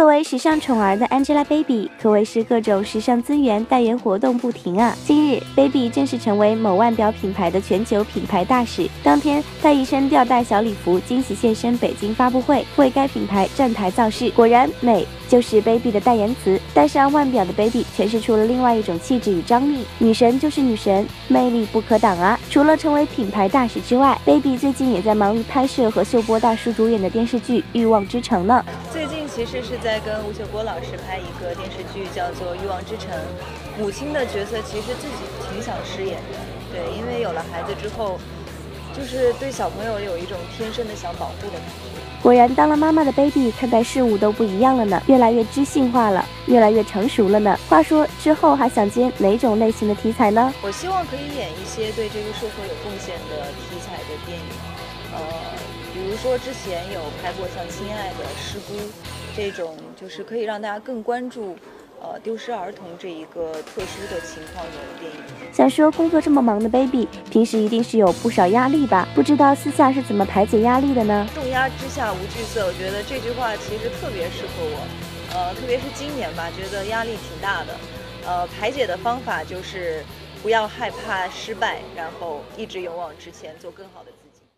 作为时尚宠儿的 Angelababy，可谓是各种时尚资源代言活动不停啊。今日，Baby 正式成为某腕表品牌的全球品牌大使。当天，她一身吊带小礼服，惊喜现身北京发布会，为该品牌站台造势。果然，美就是 Baby 的代言词。戴上腕表的 Baby，诠释出了另外一种气质与张力。女神就是女神，魅力不可挡啊！除了成为品牌大使之外，Baby 最近也在忙于拍摄和秀波大叔主演的电视剧《欲望之城》呢。其实是在跟吴秀波老师拍一个电视剧，叫做《欲望之城》。母亲的角色其实自己挺想饰演的，对，因为有了孩子之后，就是对小朋友有一种天生的想保护的感觉。果然，当了妈妈的 baby 看待事物都不一样了呢，越来越知性化了，越来越成熟了呢。话说之后还想接哪种类型的题材呢？我希望可以演一些对这个社会有贡献的题材的电影，呃，比如说之前有拍过像《亲爱的师姑》这种，就是可以让大家更关注。呃，丢失儿童这一个特殊的情况的电影。想说工作这么忙的 baby，平时一定是有不少压力吧？不知道私下是怎么排解压力的呢？重压之下无惧色，我觉得这句话其实特别适合我。呃，特别是今年吧，觉得压力挺大的。呃，排解的方法就是不要害怕失败，然后一直勇往直前，做更好的自己。